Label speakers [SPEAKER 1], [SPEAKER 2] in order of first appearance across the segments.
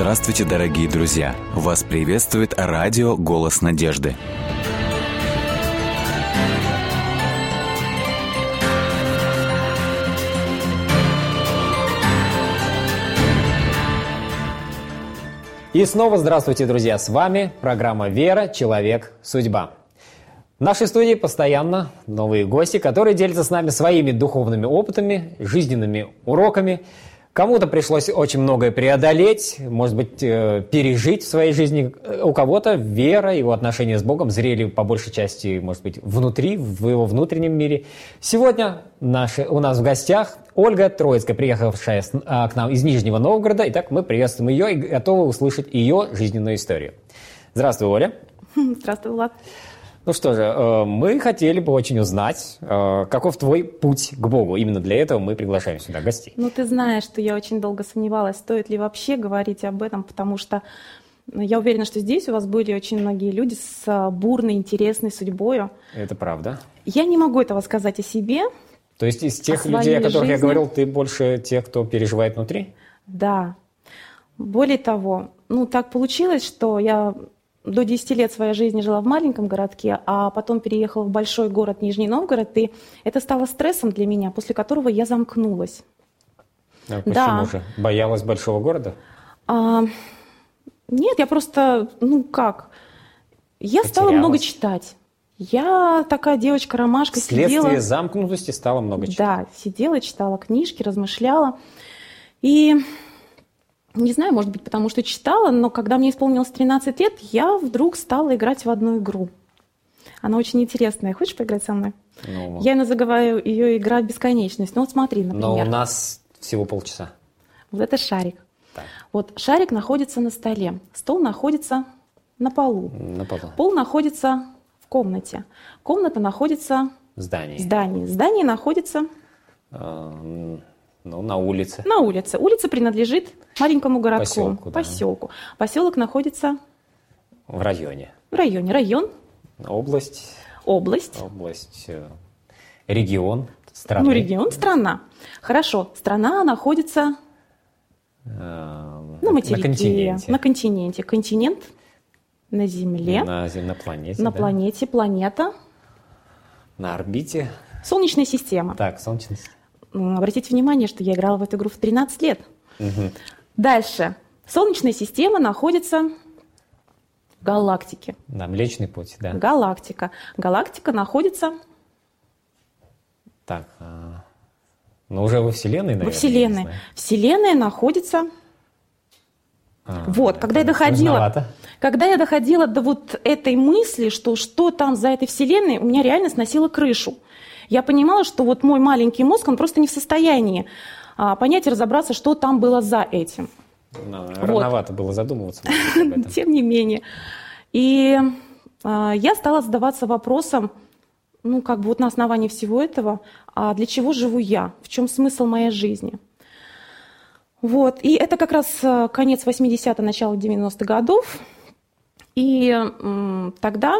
[SPEAKER 1] Здравствуйте, дорогие друзья! Вас приветствует радио «Голос надежды».
[SPEAKER 2] И снова здравствуйте, друзья! С вами программа «Вера. Человек. Судьба». В нашей студии постоянно новые гости, которые делятся с нами своими духовными опытами, жизненными уроками. Кому-то пришлось очень многое преодолеть, может быть, э, пережить в своей жизни. У кого-то вера, его отношения с Богом зрели по большей части, может быть, внутри, в его внутреннем мире. Сегодня наши, у нас в гостях Ольга Троицкая, приехавшая а, к нам из Нижнего Новгорода. Итак, мы приветствуем ее и готовы услышать ее жизненную историю. Здравствуй, Оля.
[SPEAKER 3] Здравствуй, Влад.
[SPEAKER 2] Ну что же, э, мы хотели бы очень узнать, э, каков твой путь к Богу. Именно для этого мы приглашаем сюда гостей.
[SPEAKER 3] Ну, ты знаешь, что я очень долго сомневалась, стоит ли вообще говорить об этом, потому что ну, я уверена, что здесь у вас были очень многие люди с э, бурной, интересной судьбой.
[SPEAKER 2] Это правда.
[SPEAKER 3] Я не могу этого сказать о себе.
[SPEAKER 2] То есть из тех людей, о которых жизни. я говорил, ты больше тех, кто переживает внутри?
[SPEAKER 3] Да. Более того, ну так получилось, что я до 10 лет своей жизни жила в маленьком городке, а потом переехала в большой город Нижний Новгород, и это стало стрессом для меня, после которого я замкнулась.
[SPEAKER 2] А почему да. же? Боялась большого города?
[SPEAKER 3] А, нет, я просто, ну как, я Потерялась. стала много читать. Я такая девочка-ромашка
[SPEAKER 2] Следствие
[SPEAKER 3] сидела...
[SPEAKER 2] замкнутости стала много читать.
[SPEAKER 3] Да, сидела, читала книжки, размышляла. И не знаю, может быть, потому что читала, но когда мне исполнилось 13 лет, я вдруг стала играть в одну игру. Она очень интересная. Хочешь поиграть со мной? Ну, я называю ее игра бесконечность. Ну вот смотри, например.
[SPEAKER 2] Но у нас всего полчаса.
[SPEAKER 3] Вот это шарик. Так. Вот шарик находится на столе, стол находится на полу.
[SPEAKER 2] На полу.
[SPEAKER 3] Пол находится в комнате. Комната находится
[SPEAKER 2] в здании.
[SPEAKER 3] В здании. Здание находится...
[SPEAKER 2] А, ну, на улице.
[SPEAKER 3] На улице. Улица принадлежит маленькому городку.
[SPEAKER 2] Поселку, да.
[SPEAKER 3] Поселку. Поселок находится...
[SPEAKER 2] В районе.
[SPEAKER 3] В районе. Район.
[SPEAKER 2] Область.
[SPEAKER 3] Область.
[SPEAKER 2] Область. Э, регион. Страна.
[SPEAKER 3] Ну, регион, страна. Хорошо. Страна находится
[SPEAKER 2] э,
[SPEAKER 3] на материке.
[SPEAKER 2] На континенте.
[SPEAKER 3] На континенте. Континент на Земле.
[SPEAKER 2] На, на планете.
[SPEAKER 3] На
[SPEAKER 2] да.
[SPEAKER 3] планете. Планета.
[SPEAKER 2] На орбите.
[SPEAKER 3] Солнечная система.
[SPEAKER 2] Так, Солнечная система.
[SPEAKER 3] Обратите внимание, что я играла в эту игру в 13 лет.
[SPEAKER 2] Угу.
[SPEAKER 3] Дальше. Солнечная система находится в галактике.
[SPEAKER 2] Да, Млечный Путь, да.
[SPEAKER 3] Галактика. Галактика находится...
[SPEAKER 2] Так, а... ну уже во Вселенной, наверное.
[SPEAKER 3] Во Вселенной. Вселенная находится... А, вот, когда я доходила, когда я доходила до вот этой мысли, что что там за этой вселенной, у меня реально сносило крышу я понимала, что вот мой маленький мозг, он просто не в состоянии а, понять и разобраться, что там было за этим.
[SPEAKER 2] Но, вот. Рановато было задумываться.
[SPEAKER 3] Тем не менее. И а, я стала задаваться вопросом, ну, как бы вот на основании всего этого, а для чего живу я? В чем смысл моей жизни? Вот. И это как раз а, конец 80-х, начало 90-х годов. И тогда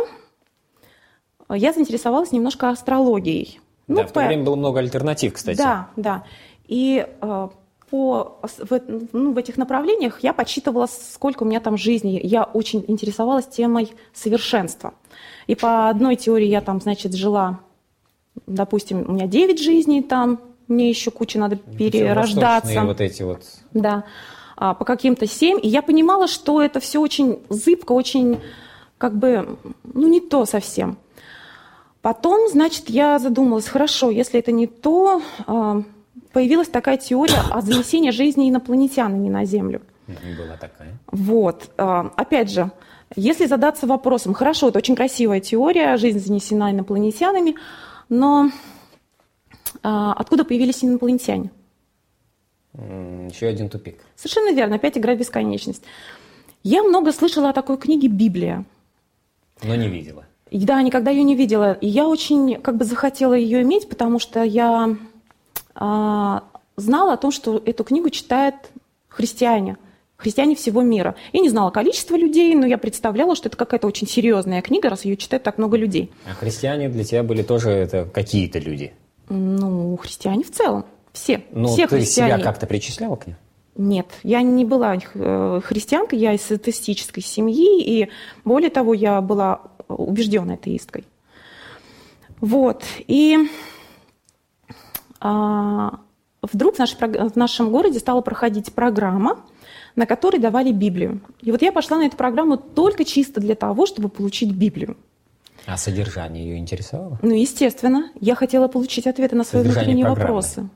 [SPEAKER 3] я заинтересовалась немножко астрологией.
[SPEAKER 2] Ну, да, в то по... время было много альтернатив, кстати.
[SPEAKER 3] Да, да. И э, по, в, ну, в этих направлениях я подсчитывала, сколько у меня там жизни. Я очень интересовалась темой совершенства. И по одной теории я там, значит, жила, допустим, у меня 9 жизней там, мне еще куча надо перерождаться.
[SPEAKER 2] вот эти вот.
[SPEAKER 3] Да. А по каким-то 7. И я понимала, что это все очень зыбко, очень как бы, ну, не то совсем. Потом, значит, я задумалась, хорошо, если это не то, а, появилась такая теория о занесении жизни инопланетянами на Землю.
[SPEAKER 2] Была такая.
[SPEAKER 3] Вот. А, опять же, если задаться вопросом, хорошо, это очень красивая теория, жизнь занесена инопланетянами, но а, откуда появились инопланетяне?
[SPEAKER 2] Еще один тупик.
[SPEAKER 3] Совершенно верно, опять игра в бесконечность. Я много слышала о такой книге «Библия».
[SPEAKER 2] Но не видела.
[SPEAKER 3] И, да, никогда ее не видела. И я очень как бы захотела ее иметь, потому что я а, знала о том, что эту книгу читают христиане, христиане всего мира. Я не знала количество людей, но я представляла, что это какая-то очень серьезная книга, раз ее читает так много людей.
[SPEAKER 2] А христиане для тебя были тоже это какие-то люди?
[SPEAKER 3] Ну, христиане в целом. Все.
[SPEAKER 2] Ну,
[SPEAKER 3] все
[SPEAKER 2] ты
[SPEAKER 3] христиане.
[SPEAKER 2] себя как-то причисляла к ним?
[SPEAKER 3] Нет, я не была э, христианкой, я из атеистической семьи, и более того, я была убежденной атеисткой. Вот, и а, вдруг в, наш, в нашем городе стала проходить программа, на которой давали Библию. И вот я пошла на эту программу только чисто для того, чтобы получить Библию.
[SPEAKER 2] А содержание ее интересовало?
[SPEAKER 3] Ну, естественно. Я хотела получить ответы на свои содержание внутренние программы. вопросы.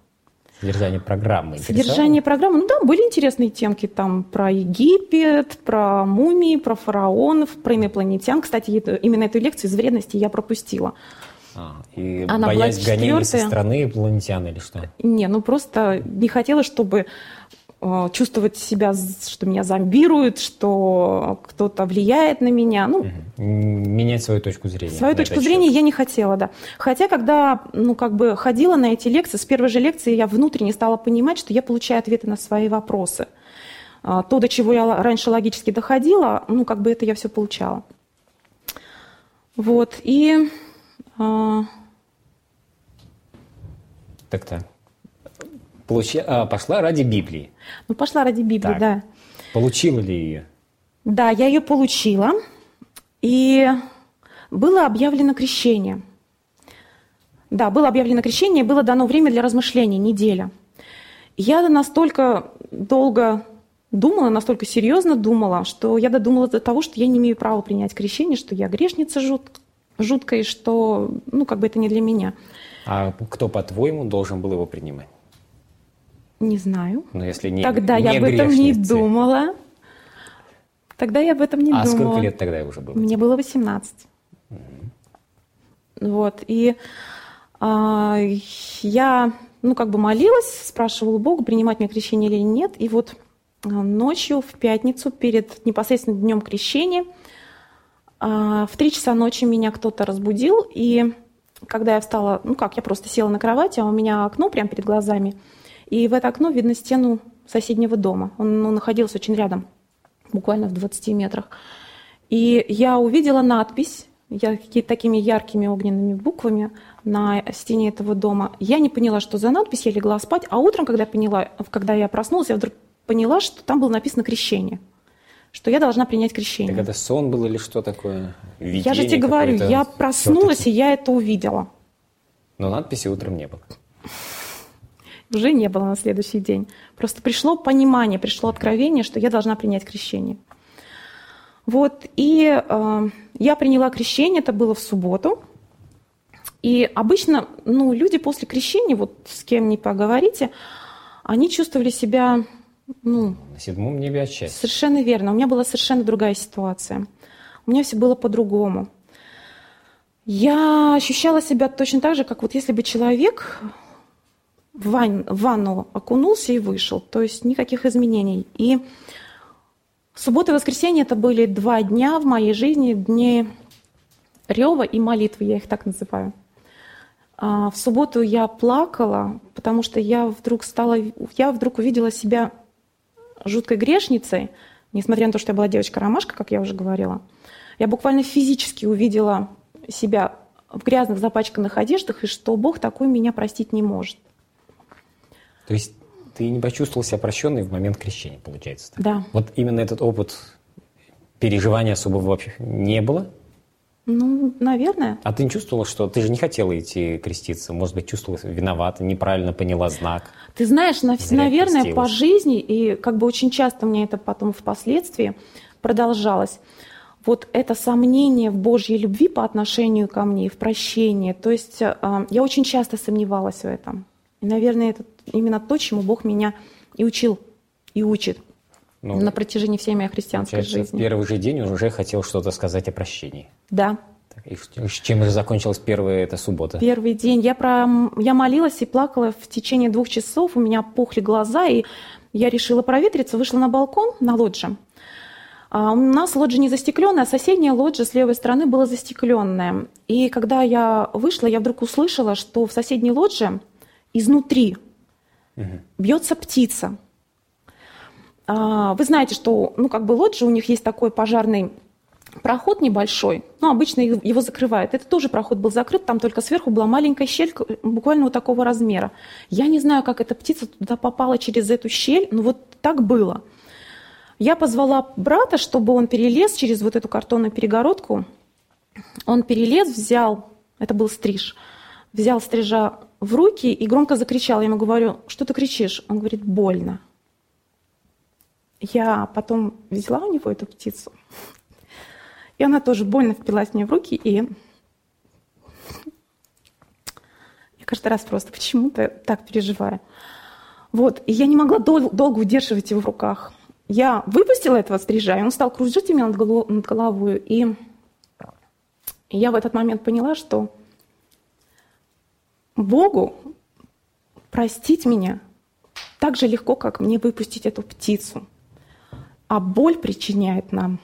[SPEAKER 2] Содержание программы
[SPEAKER 3] Содержание программы, ну да, были интересные темки там про Египет, про мумии, про фараонов, про инопланетян. Кстати, именно эту лекцию из вредности я пропустила.
[SPEAKER 2] А, и Она боясь гонений со стороны инопланетян или что?
[SPEAKER 3] Не, ну просто не хотела, чтобы чувствовать себя, что меня зомбируют, что кто-то влияет на меня. Ну,
[SPEAKER 2] Менять свою точку зрения.
[SPEAKER 3] Свою точку зрения счет. я не хотела, да. Хотя, когда, ну, как бы ходила на эти лекции, с первой же лекции я внутренне стала понимать, что я получаю ответы на свои вопросы. А, то, до чего я раньше логически доходила, ну, как бы это я все получала. Вот, и
[SPEAKER 2] а... Получи... А, пошла ради Библии.
[SPEAKER 3] Ну, пошла ради Библии, так. да.
[SPEAKER 2] Получила ли ее?
[SPEAKER 3] Да, я ее получила. И было объявлено крещение. Да, было объявлено крещение, было дано время для размышления, неделя. Я настолько долго думала, настолько серьезно думала, что я додумала до того, что я не имею права принять крещение, что я грешница жут, жуткой, что, ну, как бы это не для меня.
[SPEAKER 2] А кто, по-твоему, должен был его принимать?
[SPEAKER 3] Не знаю.
[SPEAKER 2] Но если не
[SPEAKER 3] Тогда не я об этом не думала. Тогда я об этом не
[SPEAKER 2] а
[SPEAKER 3] думала.
[SPEAKER 2] А сколько лет тогда уже было?
[SPEAKER 3] Мне было 18. Угу. Вот. И а, я, ну, как бы молилась, спрашивала Бога, принимать мне крещение или нет. И вот а, ночью, в пятницу, перед непосредственно днем крещения, а, в три часа ночи меня кто-то разбудил, и когда я встала, ну как, я просто села на кровати, а у меня окно прямо перед глазами, и в это окно видно стену соседнего дома. Он ну, находился очень рядом, буквально в 20 метрах. И я увидела надпись, я такими яркими огненными буквами на стене этого дома. Я не поняла, что за надпись, я легла спать, а утром, когда я поняла, когда я проснулась, я вдруг поняла, что там было написано «крещение» что я должна принять крещение.
[SPEAKER 2] Так это сон был или что такое?
[SPEAKER 3] Видение я же тебе говорю, я проснулась, и я это увидела.
[SPEAKER 2] Но надписи утром не было.
[SPEAKER 3] Уже не было на следующий день. Просто пришло понимание, пришло откровение, что я должна принять крещение. Вот, и э, я приняла крещение, это было в субботу. И обычно, ну, люди после крещения, вот с кем не поговорите, они чувствовали себя ну,
[SPEAKER 2] на седьмом небе от
[SPEAKER 3] Совершенно верно. У меня была совершенно другая ситуация. У меня все было по-другому. Я ощущала себя точно так же, как вот если бы человек в, ван, в ванну окунулся и вышел. То есть никаких изменений. И суббота и воскресенье это были два дня в моей жизни, дни рева и молитвы, я их так называю. А в субботу я плакала, потому что я вдруг стала, я вдруг увидела себя жуткой грешницей, несмотря на то, что я была девочка-ромашка, как я уже говорила, я буквально физически увидела себя в грязных запачканных одеждах, и что Бог такой меня простить не может.
[SPEAKER 2] То есть ты не почувствовал себя прощенной в момент крещения, получается?
[SPEAKER 3] Так? Да.
[SPEAKER 2] Вот именно этот опыт переживания особого вообще не было?
[SPEAKER 3] Ну, наверное.
[SPEAKER 2] А ты не чувствовала, что ты же не хотела идти креститься? Может быть, чувствовала виновата, неправильно поняла знак?
[SPEAKER 3] Ты знаешь, на, наверное, по жизни, и как бы очень часто мне это потом впоследствии продолжалось, вот это сомнение в Божьей любви по отношению ко мне, в прощении. То есть э, я очень часто сомневалась в этом. И, наверное, это именно то, чему Бог меня и учил, и учит ну, на протяжении всей моей христианской жизни.
[SPEAKER 2] первый же день уже хотел что-то сказать о прощении.
[SPEAKER 3] Да.
[SPEAKER 2] И чем же закончилась первая эта суббота?
[SPEAKER 3] Первый день. Я, про... я молилась и плакала в течение двух часов. У меня пухли глаза, и я решила проветриться, вышла на балкон на лоджи. А у нас лоджия не застекленная, а соседняя лоджия с левой стороны была застекленная. И когда я вышла, я вдруг услышала, что в соседней лоджии изнутри угу. бьется птица. А, вы знаете, что ну, как бы лоджия, у них есть такой пожарный проход небольшой, ну, обычно его закрывают. Это тоже проход был закрыт, там только сверху была маленькая щель, буквально вот такого размера. Я не знаю, как эта птица туда попала через эту щель, но вот так было. Я позвала брата, чтобы он перелез через вот эту картонную перегородку. Он перелез, взял, это был стриж, взял стрижа в руки и громко закричал. Я ему говорю, что ты кричишь? Он говорит, больно. Я потом взяла у него эту птицу, и она тоже больно впилась мне в руки, и я каждый раз просто почему-то так переживаю. Вот, и я не могла дол- долго удерживать его в руках. Я выпустила этого стрижа, и он стал кружить меня над, голов- над головой, и я в этот момент поняла, что Богу простить меня так же легко, как мне выпустить эту птицу. А боль причиняет нам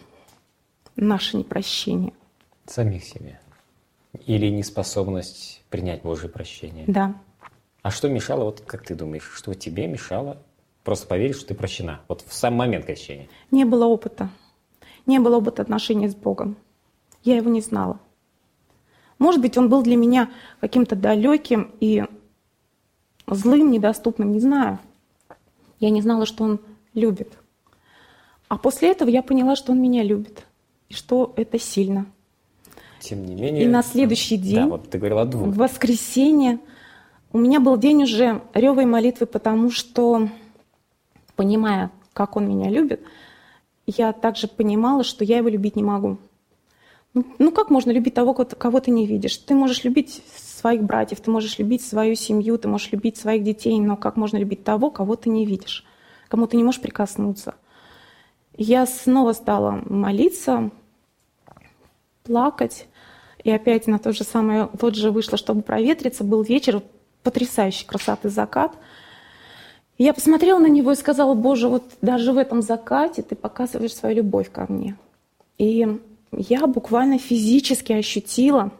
[SPEAKER 3] наше непрощение.
[SPEAKER 2] Самих себе. Или неспособность принять Божье прощение.
[SPEAKER 3] Да.
[SPEAKER 2] А что мешало, вот как ты думаешь, что тебе мешало просто поверить, что ты прощена? Вот в сам момент крещения.
[SPEAKER 3] Не было опыта. Не было опыта отношений с Богом. Я его не знала. Может быть, он был для меня каким-то далеким и злым, недоступным, не знаю. Я не знала, что он любит. А после этого я поняла, что он меня любит, и что это сильно.
[SPEAKER 2] Тем не менее...
[SPEAKER 3] И на следующий день,
[SPEAKER 2] Да, вот ты говорила о двух.
[SPEAKER 3] в воскресенье, у меня был день уже ревой молитвы, потому что, понимая, как он меня любит, я также понимала, что я его любить не могу. Ну, как можно любить того, кого- ты не видишь? Ты можешь любить своих братьев, ты можешь любить свою семью, ты можешь любить своих детей, но как можно любить того, кого ты не видишь, кому ты не можешь прикоснуться? Я снова стала молиться, плакать. И опять на то же самое лоджия вышла, чтобы проветриться. Был вечер, потрясающей красоты закат. Я посмотрела на него и сказала, Боже, вот даже в этом закате ты показываешь свою любовь ко мне. И я буквально физически ощутила,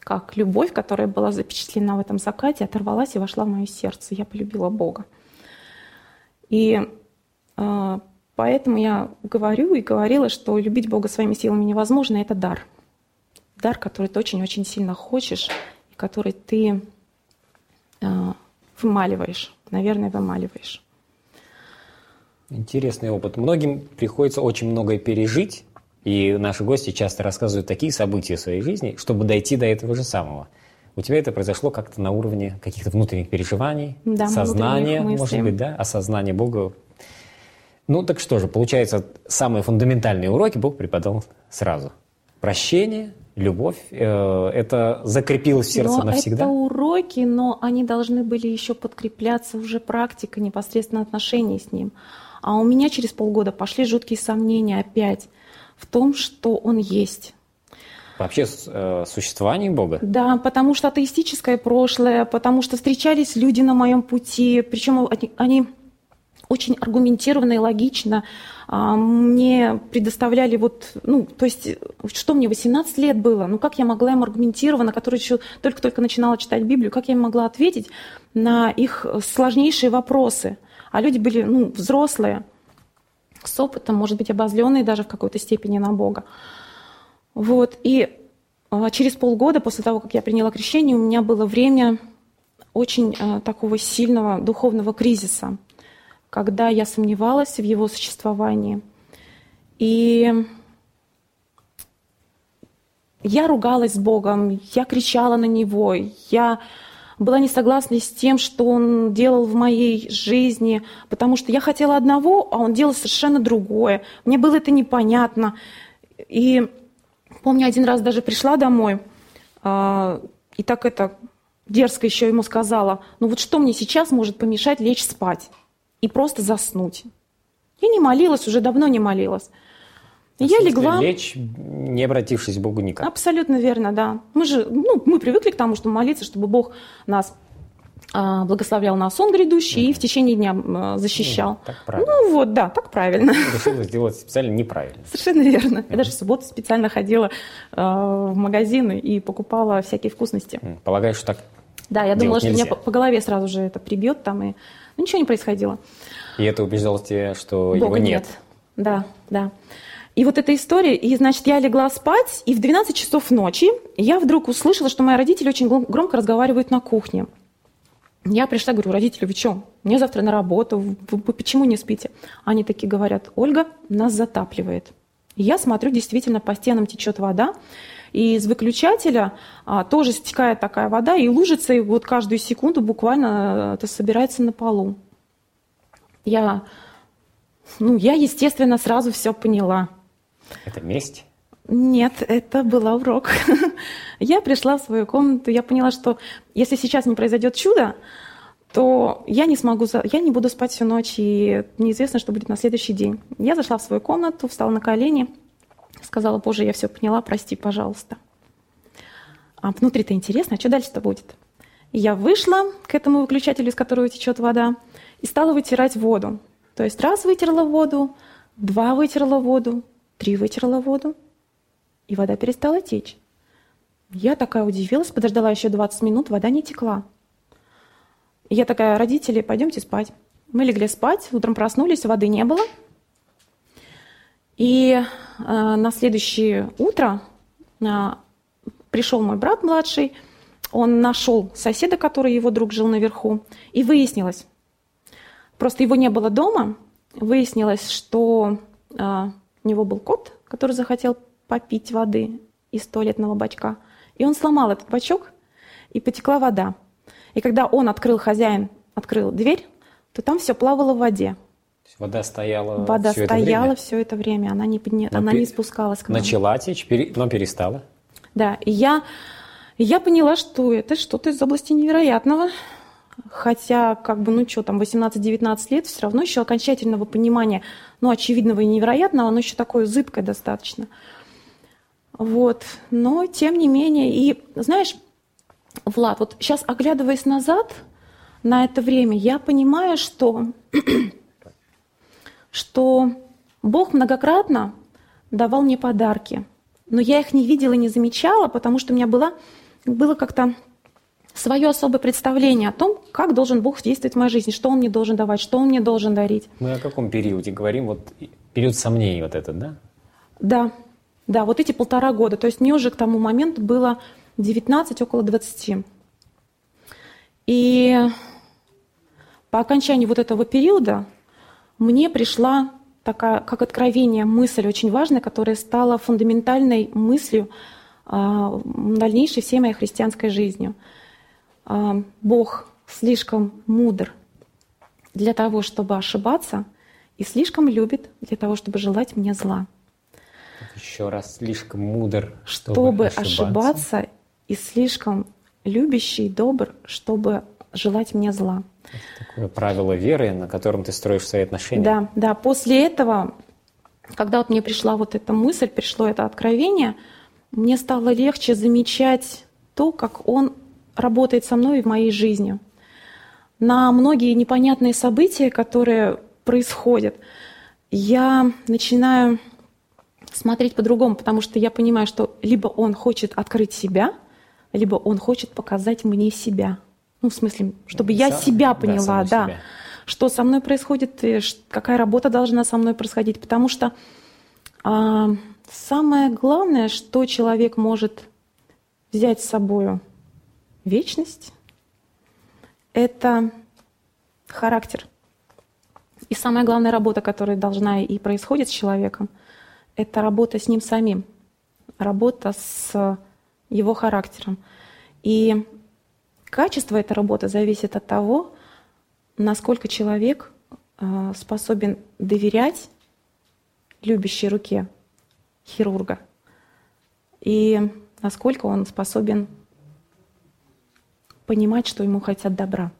[SPEAKER 3] как любовь, которая была запечатлена в этом закате, оторвалась и вошла в мое сердце. Я полюбила Бога. И э, поэтому я говорю и говорила, что любить Бога своими силами невозможно, это дар. Дар, который ты очень-очень сильно хочешь, и который ты э, вымаливаешь, наверное, вымаливаешь.
[SPEAKER 2] Интересный опыт. Многим приходится очень многое пережить, и наши гости часто рассказывают такие события в своей жизни, чтобы дойти до этого же самого. У тебя это произошло как-то на уровне каких-то внутренних переживаний,
[SPEAKER 3] Да,
[SPEAKER 2] сознания, может быть, да, осознания Бога. Ну так что же, получается, самые фундаментальные уроки Бог преподал сразу. Прощение, любовь, э, это закрепилось в сердце
[SPEAKER 3] но
[SPEAKER 2] навсегда.
[SPEAKER 3] это уроки, но они должны были еще подкрепляться уже практикой, непосредственно отношений с ним. А у меня через полгода пошли жуткие сомнения опять в том, что он есть.
[SPEAKER 2] Вообще э, существование Бога.
[SPEAKER 3] Да, потому что атеистическое прошлое, потому что встречались люди на моем пути, причем они, они очень аргументированно и логично а, мне предоставляли вот, ну, то есть, что мне, 18 лет было, ну, как я могла им аргументированно, которая еще только-только начинала читать Библию, как я им могла ответить на их сложнейшие вопросы? А люди были, ну, взрослые, с опытом, может быть, обозленные даже в какой-то степени на Бога. Вот, и а, через полгода после того, как я приняла крещение, у меня было время очень а, такого сильного духовного кризиса, когда я сомневалась в его существовании. И я ругалась с Богом, я кричала на Него, я была не согласна с тем, что Он делал в моей жизни, потому что я хотела одного, а Он делал совершенно другое. Мне было это непонятно. И помню, один раз даже пришла домой, а, и так это дерзко еще ему сказала, ну вот что мне сейчас может помешать лечь спать и просто заснуть? Я не молилась, уже давно не молилась. Я легла.
[SPEAKER 2] Лечь, не обратившись к Богу никак.
[SPEAKER 3] Абсолютно верно, да. Мы же, ну, мы привыкли к тому, чтобы молиться, чтобы Бог нас а, благословлял на сон грядущий и в течение дня а, защищал.
[SPEAKER 2] Ну, так правильно.
[SPEAKER 3] Ну вот, да, так правильно.
[SPEAKER 2] Решила сделать специально неправильно.
[SPEAKER 3] Совершенно верно. Я даже в субботу специально ходила а, в магазины и покупала всякие вкусности.
[SPEAKER 2] М, Полагаю, что так
[SPEAKER 3] Да, я думала, что
[SPEAKER 2] нельзя.
[SPEAKER 3] меня по, по голове сразу же это прибьет там, и ну, ничего не происходило.
[SPEAKER 2] И это убеждало тебя, что его
[SPEAKER 3] Бога
[SPEAKER 2] нет.
[SPEAKER 3] Да, да. И вот эта история, и, значит, я легла спать, и в 12 часов ночи я вдруг услышала, что мои родители очень громко разговаривают на кухне. Я пришла, говорю, родители, вы что? Мне завтра на работу, вы, вы почему не спите? Они такие говорят, Ольга, нас затапливает. И я смотрю, действительно, по стенам течет вода, и из выключателя а, тоже стекает такая вода, и лужится, и вот каждую секунду буквально это собирается на полу. Я, ну, я, естественно, сразу все поняла.
[SPEAKER 2] Это месть?
[SPEAKER 3] Нет, это был урок. я пришла в свою комнату, я поняла, что если сейчас не произойдет чудо, то я не смогу, я не буду спать всю ночь, и неизвестно, что будет на следующий день. Я зашла в свою комнату, встала на колени, сказала, Боже, я все поняла, прости, пожалуйста. А внутри-то интересно, а что дальше-то будет? Я вышла к этому выключателю, из которого течет вода, и стала вытирать воду. То есть раз вытерла воду, два вытерла воду, три вытерла воду, и вода перестала течь. Я такая удивилась, подождала еще 20 минут, вода не текла. Я такая, родители, пойдемте спать. Мы легли спать, утром проснулись, воды не было. И э, на следующее утро э, пришел мой брат младший, он нашел соседа, который его друг жил наверху, и выяснилось, просто его не было дома, выяснилось, что э, у него был кот, который захотел попить воды из туалетного бачка, и он сломал этот бачок, и потекла вода. И когда он открыл, хозяин открыл дверь, то там все плавало в воде.
[SPEAKER 2] Вода стояла
[SPEAKER 3] Вода
[SPEAKER 2] все
[SPEAKER 3] стояла
[SPEAKER 2] это время?
[SPEAKER 3] все это время, она не, подня...
[SPEAKER 2] Но
[SPEAKER 3] она
[SPEAKER 2] пе-
[SPEAKER 3] не спускалась к нам.
[SPEAKER 2] Начала течь, пере- но перестала.
[SPEAKER 3] Да, и я, и я поняла, что это что-то из области невероятного. Хотя, как бы, ну что, там 18-19 лет, все равно еще окончательного понимания, ну, очевидного и невероятного, оно еще такое зыбкое достаточно. Вот, но тем не менее, и знаешь, Влад, вот сейчас оглядываясь назад на это время, я понимаю, что, что Бог многократно давал мне подарки, но я их не видела, не замечала, потому что у меня было, было как-то свое особое представление о том, как должен Бог действовать в моей жизни, что Он мне должен давать, что Он мне должен дарить.
[SPEAKER 2] Мы о каком периоде говорим? Вот период сомнений вот этот, да?
[SPEAKER 3] Да, да, вот эти полтора года. То есть мне уже к тому моменту было 19, около 20. И по окончании вот этого периода мне пришла такая, как откровение, мысль очень важная, которая стала фундаментальной мыслью а, дальнейшей всей моей христианской жизнью. А, Бог слишком мудр для того, чтобы ошибаться, и слишком любит для того, чтобы желать мне зла.
[SPEAKER 2] Еще раз, слишком мудр, чтобы,
[SPEAKER 3] Чтобы
[SPEAKER 2] ошибаться.
[SPEAKER 3] ошибаться, и слишком любящий, добр, чтобы желать мне зла.
[SPEAKER 2] Такое правило веры, на котором ты строишь свои отношения.
[SPEAKER 3] Да, да. После этого, когда вот мне пришла вот эта мысль, пришло это откровение, мне стало легче замечать то, как он работает со мной и в моей жизни. На многие непонятные события, которые происходят, я начинаю смотреть по-другому, потому что я понимаю, что либо он хочет открыть себя, либо он хочет показать мне себя. Ну, в смысле, чтобы я
[SPEAKER 2] Сам-
[SPEAKER 3] себя
[SPEAKER 2] да,
[SPEAKER 3] поняла,
[SPEAKER 2] саму
[SPEAKER 3] да.
[SPEAKER 2] себя.
[SPEAKER 3] Что со мной происходит, ш- какая работа должна со мной происходить. Потому что а, самое главное, что человек может взять с собой вечность, это характер. И самая главная работа, которая должна и происходит с человеком, это работа с ним самим, работа с его характером. И качество этой работы зависит от того, насколько человек э, способен доверять любящей руке хирурга и насколько он способен понимать, что ему хотят добра.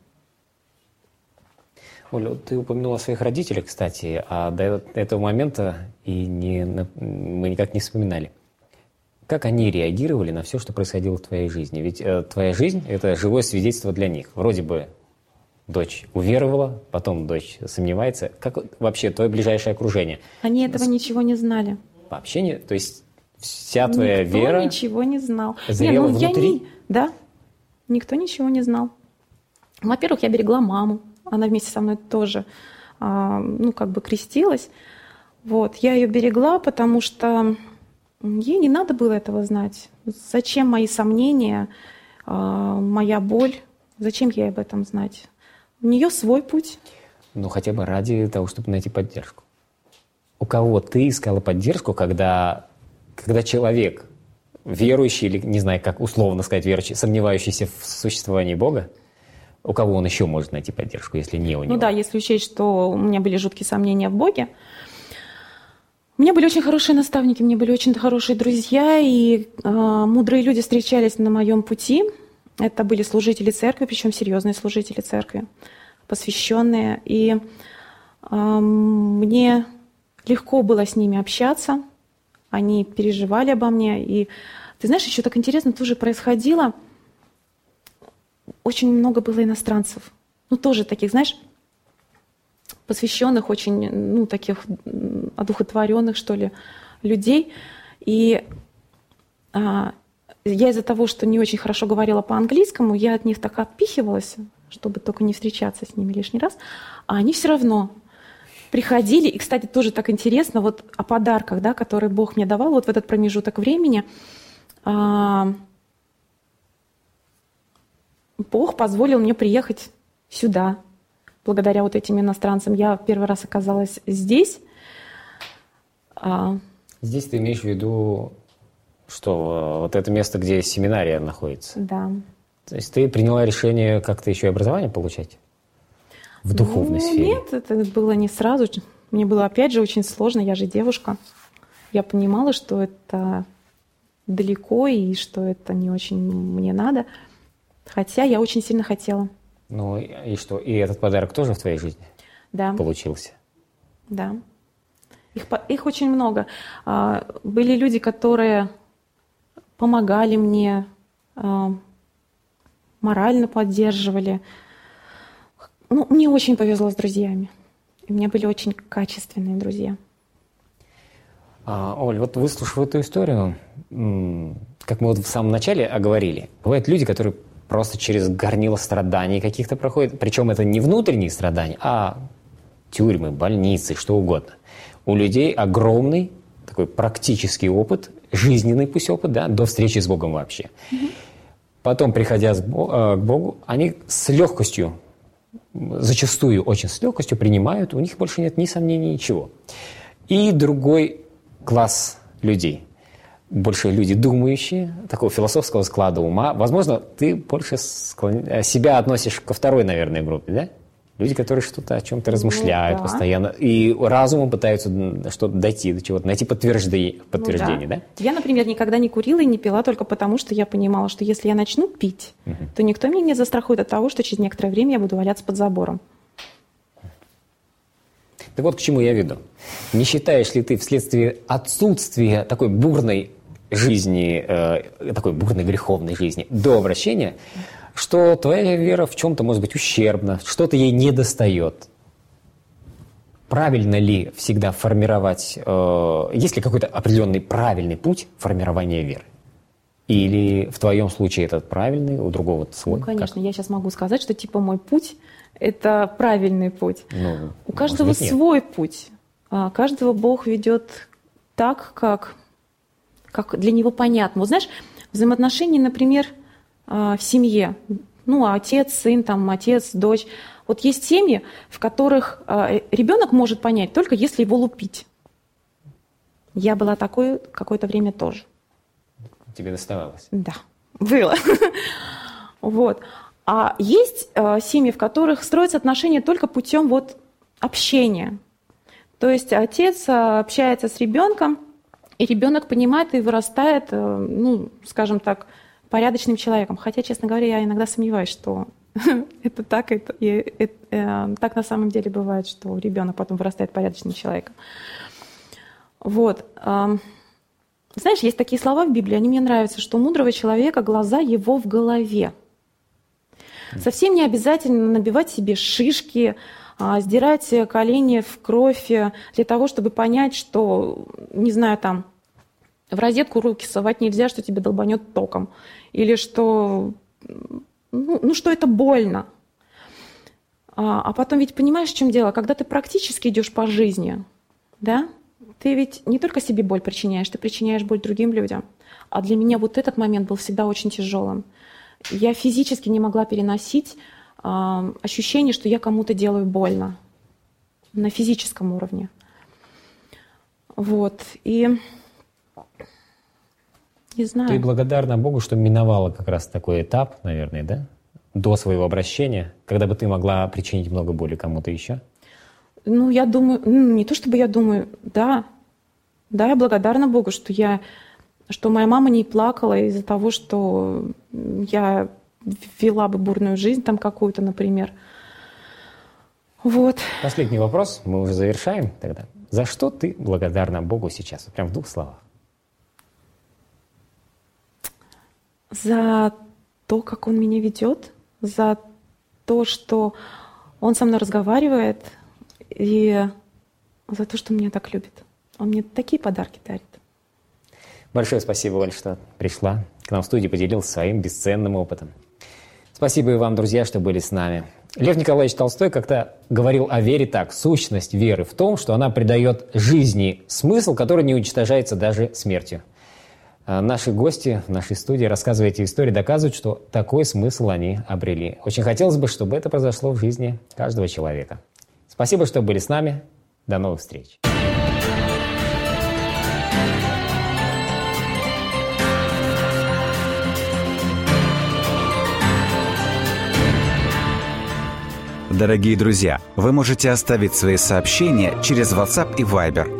[SPEAKER 2] Оля, ты упомянула о своих родителях, кстати, а до этого момента и не, мы никак не вспоминали. Как они реагировали на все, что происходило в твоей жизни? Ведь э, твоя жизнь – это живое свидетельство для них. Вроде бы дочь уверовала, потом дочь сомневается. Как вообще твое ближайшее окружение?
[SPEAKER 3] Они этого ничего не знали.
[SPEAKER 2] Вообще не, то есть вся твоя
[SPEAKER 3] Никто
[SPEAKER 2] вера
[SPEAKER 3] ничего не знал. Не, ну, я
[SPEAKER 2] внутри?
[SPEAKER 3] не- Да, никто ничего не знал. Во-первых, я берегла маму. Она вместе со мной тоже, а, ну, как бы крестилась. Вот, я ее берегла, потому что ей не надо было этого знать. Зачем мои сомнения, а, моя боль? Зачем ей об этом знать? У нее свой путь.
[SPEAKER 2] Ну, хотя бы ради того, чтобы найти поддержку. У кого ты искала поддержку, когда, когда человек, верующий или, не знаю, как условно сказать, верующий, сомневающийся в существовании Бога, у кого он еще может найти поддержку, если не у него?
[SPEAKER 3] Ну да, если учесть, что у меня были жуткие сомнения в Боге, у меня были очень хорошие наставники, у меня были очень хорошие друзья, и э, мудрые люди встречались на моем пути. Это были служители церкви, причем серьезные служители церкви, посвященные. И э, мне легко было с ними общаться, они переживали обо мне. И ты знаешь, еще так интересно тоже происходило. Очень много было иностранцев. Ну, тоже таких, знаешь, посвященных, очень, ну, таких одухотворенных, что ли, людей. И а, я из-за того, что не очень хорошо говорила по-английскому, я от них так отпихивалась, чтобы только не встречаться с ними лишний раз. А они все равно приходили. И, кстати, тоже так интересно, вот о подарках, да, которые Бог мне давал вот в этот промежуток времени. А, Бог позволил мне приехать сюда, благодаря вот этим иностранцам. Я первый раз оказалась здесь.
[SPEAKER 2] А, здесь ты имеешь в виду, что вот это место, где семинария находится?
[SPEAKER 3] Да.
[SPEAKER 2] То есть ты приняла решение как-то еще и образование получать? В духовной
[SPEAKER 3] ну,
[SPEAKER 2] сфере?
[SPEAKER 3] Нет, это было не сразу. Мне было, опять же, очень сложно. Я же девушка. Я понимала, что это далеко и что это не очень мне надо. Хотя я очень сильно хотела.
[SPEAKER 2] Ну и что? И этот подарок тоже в твоей жизни
[SPEAKER 3] да.
[SPEAKER 2] получился?
[SPEAKER 3] Да. Их, их очень много. А, были люди, которые помогали мне, а, морально поддерживали. Ну, мне очень повезло с друзьями. И у меня были очень качественные друзья.
[SPEAKER 2] А, Оль, вот выслушав эту историю, как мы вот в самом начале оговорили, бывают люди, которые просто через горнило страданий каких-то проходит. Причем это не внутренние страдания, а тюрьмы, больницы, что угодно. У людей огромный такой практический опыт, жизненный пусть опыт, да, до встречи с Богом вообще. Потом, приходя э, к Богу, они с легкостью, зачастую очень с легкостью принимают, у них больше нет ни сомнений, ничего. И другой класс людей – больше люди думающие, такого философского склада ума. Возможно, ты больше склон... Себя относишь ко второй, наверное, группе, да? Люди, которые что-то о чем-то размышляют ну, да. постоянно и разумом пытаются что-то дойти до чего-то, найти подтверждение, подтверждение ну, да.
[SPEAKER 3] да? Я, например, никогда не курила и не пила только потому, что я понимала, что если я начну пить, угу. то никто меня не застрахует от того, что через некоторое время я буду валяться под забором.
[SPEAKER 2] Так вот к чему я веду. Не считаешь ли ты вследствие отсутствия такой бурной жизни, э, такой бурной греховной жизни до обращения, что твоя вера в чем-то может быть ущербна, что-то ей не достает. Правильно ли всегда формировать, э, есть ли какой-то определенный правильный путь формирования веры? Или в твоем случае этот правильный, у другого свой?
[SPEAKER 3] Ну, конечно, как? я сейчас могу сказать, что типа мой путь – это правильный путь. Ну, у каждого быть, свой путь. А каждого Бог ведет так, как как для него понятно. Вот знаешь, взаимоотношения, например, в семье, ну, отец, сын, там, отец, дочь. Вот есть семьи, в которых а, ребенок может понять только если его лупить. Я была такой какое-то время тоже.
[SPEAKER 2] Тебе доставалось?
[SPEAKER 3] Да, было. Вот. А есть а, семьи, в которых строятся отношения только путем вот общения. То есть отец общается с ребенком, и ребенок понимает и вырастает, ну, скажем так, порядочным человеком. Хотя, честно говоря, я иногда сомневаюсь, что это так, это, и, это, э, так на самом деле бывает, что ребенок потом вырастает порядочным человеком. Вот. Э, знаешь, есть такие слова в Библии, они мне нравятся, что у мудрого человека глаза его в голове. Совсем не обязательно набивать себе шишки, а, сдирать колени в кровь э, для того, чтобы понять, что, не знаю, там, в розетку руки совать нельзя, что тебе долбанет током. Или что, ну, ну что это больно. А, а потом ведь понимаешь, в чем дело? Когда ты практически идешь по жизни, да, ты ведь не только себе боль причиняешь, ты причиняешь боль другим людям. А для меня вот этот момент был всегда очень тяжелым. Я физически не могла переносить э, ощущение, что я кому-то делаю больно на физическом уровне. Вот. И не знаю.
[SPEAKER 2] Ты благодарна Богу, что миновала как раз такой этап, наверное, да? До своего обращения, когда бы ты могла причинить много боли кому-то еще?
[SPEAKER 3] Ну, я думаю, ну, не то чтобы я думаю, да, да, я благодарна Богу, что я, что моя мама не плакала из-за того, что я вела бы бурную жизнь там какую-то, например. Вот.
[SPEAKER 2] Последний вопрос, мы уже завершаем тогда. За что ты благодарна Богу сейчас? Прям в двух словах.
[SPEAKER 3] За то, как Он меня ведет, за то, что Он со мной разговаривает, и за то, что меня так любит. Он мне такие подарки дарит.
[SPEAKER 2] Большое спасибо, Оль, что пришла к нам в студию, поделилась своим бесценным опытом. Спасибо и вам, друзья, что были с нами. Лев Николаевич Толстой как-то говорил о вере так. Сущность веры в том, что она придает жизни смысл, который не уничтожается даже смертью. А наши гости в нашей студии, рассказывая эти истории, доказывают, что такой смысл они обрели. Очень хотелось бы, чтобы это произошло в жизни каждого человека. Спасибо, что были с нами. До новых встреч.
[SPEAKER 1] Дорогие друзья, вы можете оставить свои сообщения через WhatsApp и Viber